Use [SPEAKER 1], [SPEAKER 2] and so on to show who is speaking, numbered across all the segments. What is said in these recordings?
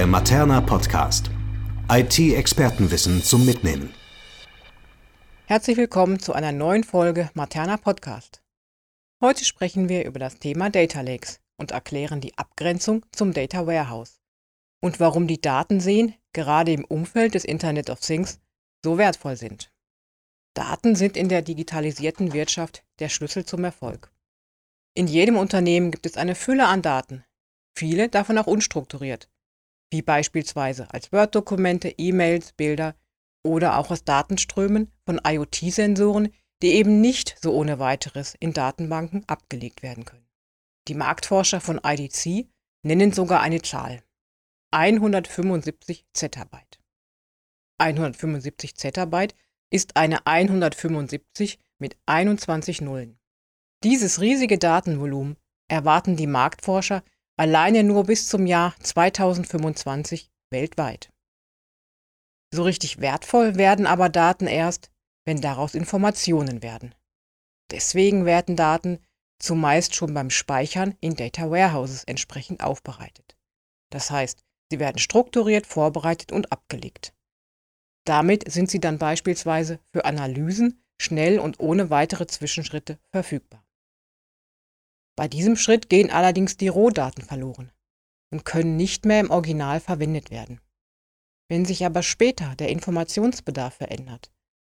[SPEAKER 1] der Materna Podcast. IT-Expertenwissen zum Mitnehmen.
[SPEAKER 2] Herzlich willkommen zu einer neuen Folge Materna Podcast. Heute sprechen wir über das Thema Data Lakes und erklären die Abgrenzung zum Data Warehouse und warum die Datenseen gerade im Umfeld des Internet of Things so wertvoll sind. Daten sind in der digitalisierten Wirtschaft der Schlüssel zum Erfolg. In jedem Unternehmen gibt es eine Fülle an Daten, viele davon auch unstrukturiert, wie beispielsweise als Word-Dokumente, E-Mails, Bilder oder auch aus Datenströmen von IoT-Sensoren, die eben nicht so ohne weiteres in Datenbanken abgelegt werden können. Die Marktforscher von IDC nennen sogar eine Zahl. 175 Zettabyte. 175 Zettabyte ist eine 175 mit 21 Nullen. Dieses riesige Datenvolumen erwarten die Marktforscher alleine nur bis zum Jahr 2025 weltweit. So richtig wertvoll werden aber Daten erst, wenn daraus Informationen werden. Deswegen werden Daten zumeist schon beim Speichern in Data Warehouses entsprechend aufbereitet. Das heißt, sie werden strukturiert, vorbereitet und abgelegt. Damit sind sie dann beispielsweise für Analysen schnell und ohne weitere Zwischenschritte verfügbar. Bei diesem Schritt gehen allerdings die Rohdaten verloren und können nicht mehr im Original verwendet werden. Wenn sich aber später der Informationsbedarf verändert,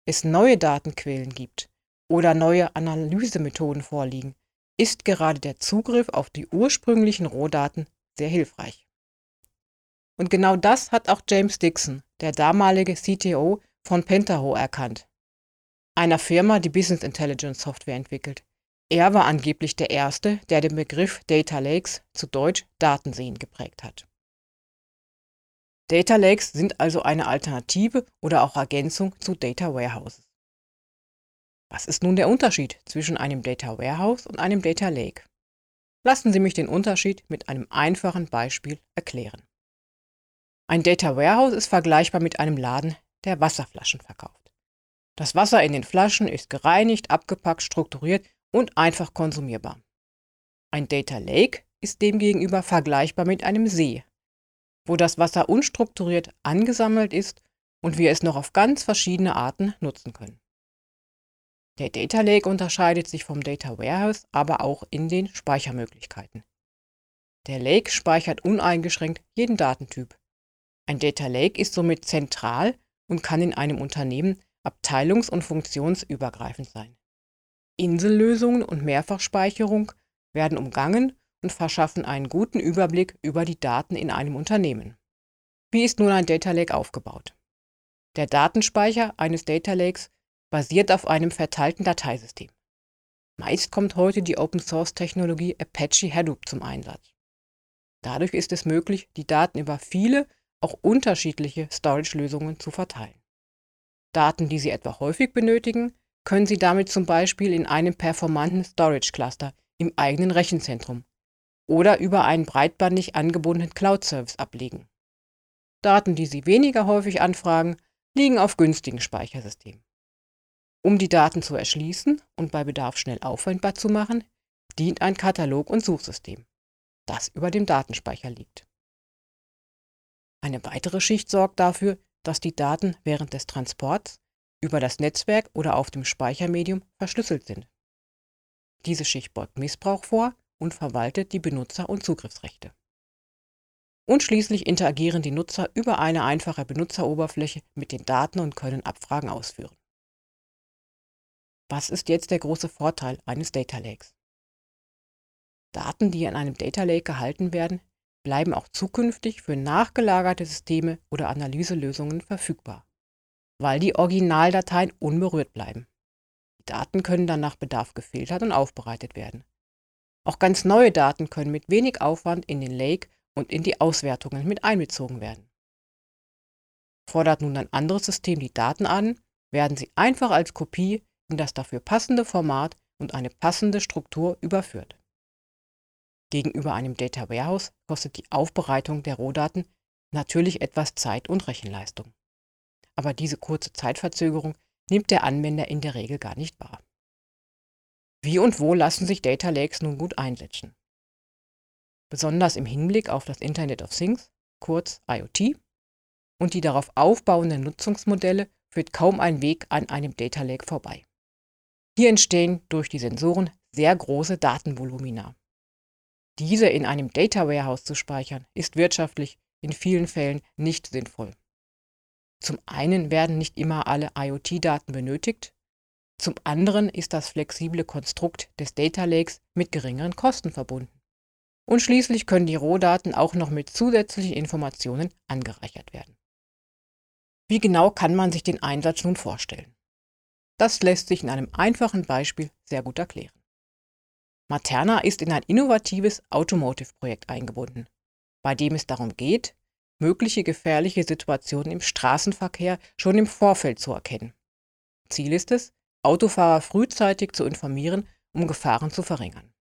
[SPEAKER 2] es neue Datenquellen gibt oder neue Analysemethoden vorliegen, ist gerade der Zugriff auf die ursprünglichen Rohdaten sehr hilfreich. Und genau das hat auch James Dixon, der damalige CTO von Pentaho, erkannt. Einer Firma, die Business Intelligence Software entwickelt. Er war angeblich der Erste, der den Begriff Data Lakes, zu Deutsch Datenseen, geprägt hat. Data Lakes sind also eine Alternative oder auch Ergänzung zu Data Warehouses. Was ist nun der Unterschied zwischen einem Data Warehouse und einem Data Lake? Lassen Sie mich den Unterschied mit einem einfachen Beispiel erklären. Ein Data Warehouse ist vergleichbar mit einem Laden, der Wasserflaschen verkauft. Das Wasser in den Flaschen ist gereinigt, abgepackt, strukturiert und einfach konsumierbar. Ein Data Lake ist demgegenüber vergleichbar mit einem See, wo das Wasser unstrukturiert angesammelt ist und wir es noch auf ganz verschiedene Arten nutzen können. Der Data Lake unterscheidet sich vom Data Warehouse aber auch in den Speichermöglichkeiten. Der Lake speichert uneingeschränkt jeden Datentyp. Ein Data Lake ist somit zentral und kann in einem Unternehmen abteilungs- und funktionsübergreifend sein. Insellösungen und Mehrfachspeicherung werden umgangen und verschaffen einen guten Überblick über die Daten in einem Unternehmen. Wie ist nun ein Data Lake aufgebaut? Der Datenspeicher eines Data Lakes basiert auf einem verteilten Dateisystem. Meist kommt heute die Open-Source-Technologie Apache Hadoop zum Einsatz. Dadurch ist es möglich, die Daten über viele, auch unterschiedliche Storage-Lösungen zu verteilen. Daten, die Sie etwa häufig benötigen, können Sie damit zum Beispiel in einem performanten Storage Cluster im eigenen Rechenzentrum oder über einen breitbandig angebundenen Cloud-Service ablegen. Daten, die Sie weniger häufig anfragen, liegen auf günstigen Speichersystemen. Um die Daten zu erschließen und bei Bedarf schnell auffindbar zu machen, dient ein Katalog- und Suchsystem, das über dem Datenspeicher liegt. Eine weitere Schicht sorgt dafür, dass die Daten während des Transports über das Netzwerk oder auf dem Speichermedium verschlüsselt sind. Diese Schicht beugt Missbrauch vor und verwaltet die Benutzer- und Zugriffsrechte. Und schließlich interagieren die Nutzer über eine einfache Benutzeroberfläche mit den Daten und können Abfragen ausführen. Was ist jetzt der große Vorteil eines Data Lakes? Daten, die in einem Data Lake gehalten werden, bleiben auch zukünftig für nachgelagerte Systeme oder Analyselösungen verfügbar weil die Originaldateien unberührt bleiben. Die Daten können dann nach Bedarf gefiltert und aufbereitet werden. Auch ganz neue Daten können mit wenig Aufwand in den Lake und in die Auswertungen mit einbezogen werden. Fordert nun ein anderes System die Daten an, werden sie einfach als Kopie in das dafür passende Format und eine passende Struktur überführt. Gegenüber einem Data Warehouse kostet die Aufbereitung der Rohdaten natürlich etwas Zeit und Rechenleistung aber diese kurze Zeitverzögerung nimmt der Anwender in der Regel gar nicht wahr. Wie und wo lassen sich Data Lakes nun gut einsetzen? Besonders im Hinblick auf das Internet of Things kurz IoT, und die darauf aufbauenden Nutzungsmodelle führt kaum ein Weg an einem Data Lake vorbei. Hier entstehen durch die Sensoren sehr große Datenvolumina. Diese in einem Data Warehouse zu speichern, ist wirtschaftlich in vielen Fällen nicht sinnvoll. Zum einen werden nicht immer alle IoT-Daten benötigt, zum anderen ist das flexible Konstrukt des Data Lakes mit geringeren Kosten verbunden. Und schließlich können die Rohdaten auch noch mit zusätzlichen Informationen angereichert werden. Wie genau kann man sich den Einsatz nun vorstellen? Das lässt sich in einem einfachen Beispiel sehr gut erklären. Materna ist in ein innovatives Automotive-Projekt eingebunden, bei dem es darum geht, mögliche gefährliche Situationen im Straßenverkehr schon im Vorfeld zu erkennen. Ziel ist es, Autofahrer frühzeitig zu informieren, um Gefahren zu verringern.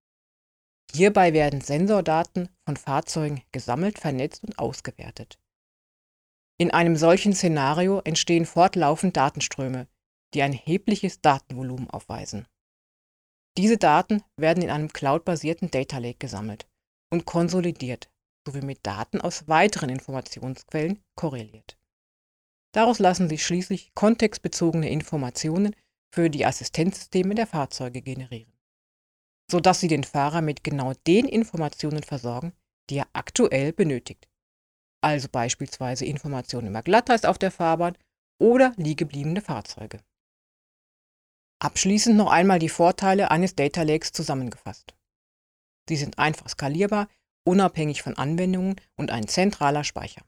[SPEAKER 2] Hierbei werden Sensordaten von Fahrzeugen gesammelt, vernetzt und ausgewertet. In einem solchen Szenario entstehen fortlaufend Datenströme, die ein erhebliches Datenvolumen aufweisen. Diese Daten werden in einem cloudbasierten Data Lake gesammelt und konsolidiert sowie mit Daten aus weiteren Informationsquellen korreliert. Daraus lassen sich schließlich kontextbezogene Informationen für die Assistenzsysteme der Fahrzeuge generieren, sodass sie den Fahrer mit genau den Informationen versorgen, die er aktuell benötigt. Also beispielsweise Informationen über Glatteis auf der Fahrbahn oder liegebliebene Fahrzeuge. Abschließend noch einmal die Vorteile eines Data Lakes zusammengefasst. Sie sind einfach skalierbar, unabhängig von Anwendungen und ein zentraler Speicher.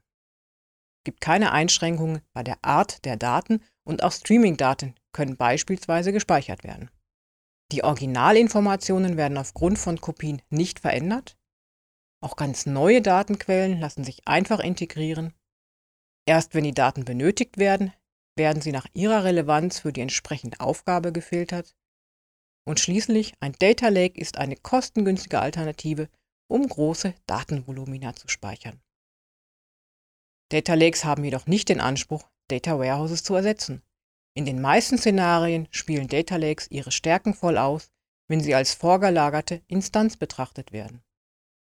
[SPEAKER 2] Es gibt keine Einschränkungen bei der Art der Daten und auch Streaming-Daten können beispielsweise gespeichert werden. Die Originalinformationen werden aufgrund von Kopien nicht verändert. Auch ganz neue Datenquellen lassen sich einfach integrieren. Erst wenn die Daten benötigt werden, werden sie nach ihrer Relevanz für die entsprechende Aufgabe gefiltert. Und schließlich, ein Data Lake ist eine kostengünstige Alternative, um große Datenvolumina zu speichern. Data Lakes haben jedoch nicht den Anspruch, Data Warehouses zu ersetzen. In den meisten Szenarien spielen Data Lakes ihre Stärken voll aus, wenn sie als vorgelagerte Instanz betrachtet werden.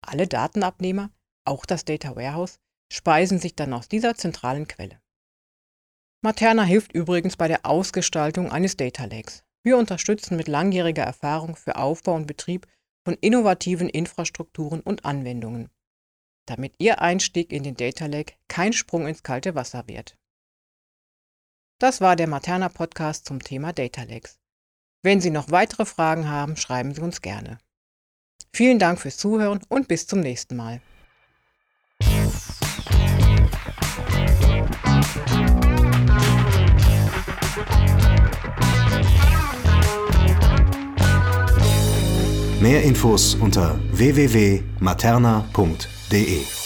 [SPEAKER 2] Alle Datenabnehmer, auch das Data Warehouse, speisen sich dann aus dieser zentralen Quelle. Materna hilft übrigens bei der Ausgestaltung eines Data Lakes. Wir unterstützen mit langjähriger Erfahrung für Aufbau und Betrieb von innovativen Infrastrukturen und Anwendungen, damit Ihr Einstieg in den Data Lake kein Sprung ins kalte Wasser wird. Das war der Materna Podcast zum Thema Data Lakes. Wenn Sie noch weitere Fragen haben, schreiben Sie uns gerne. Vielen Dank fürs Zuhören und bis zum nächsten Mal.
[SPEAKER 1] Mehr Infos unter www.materna.de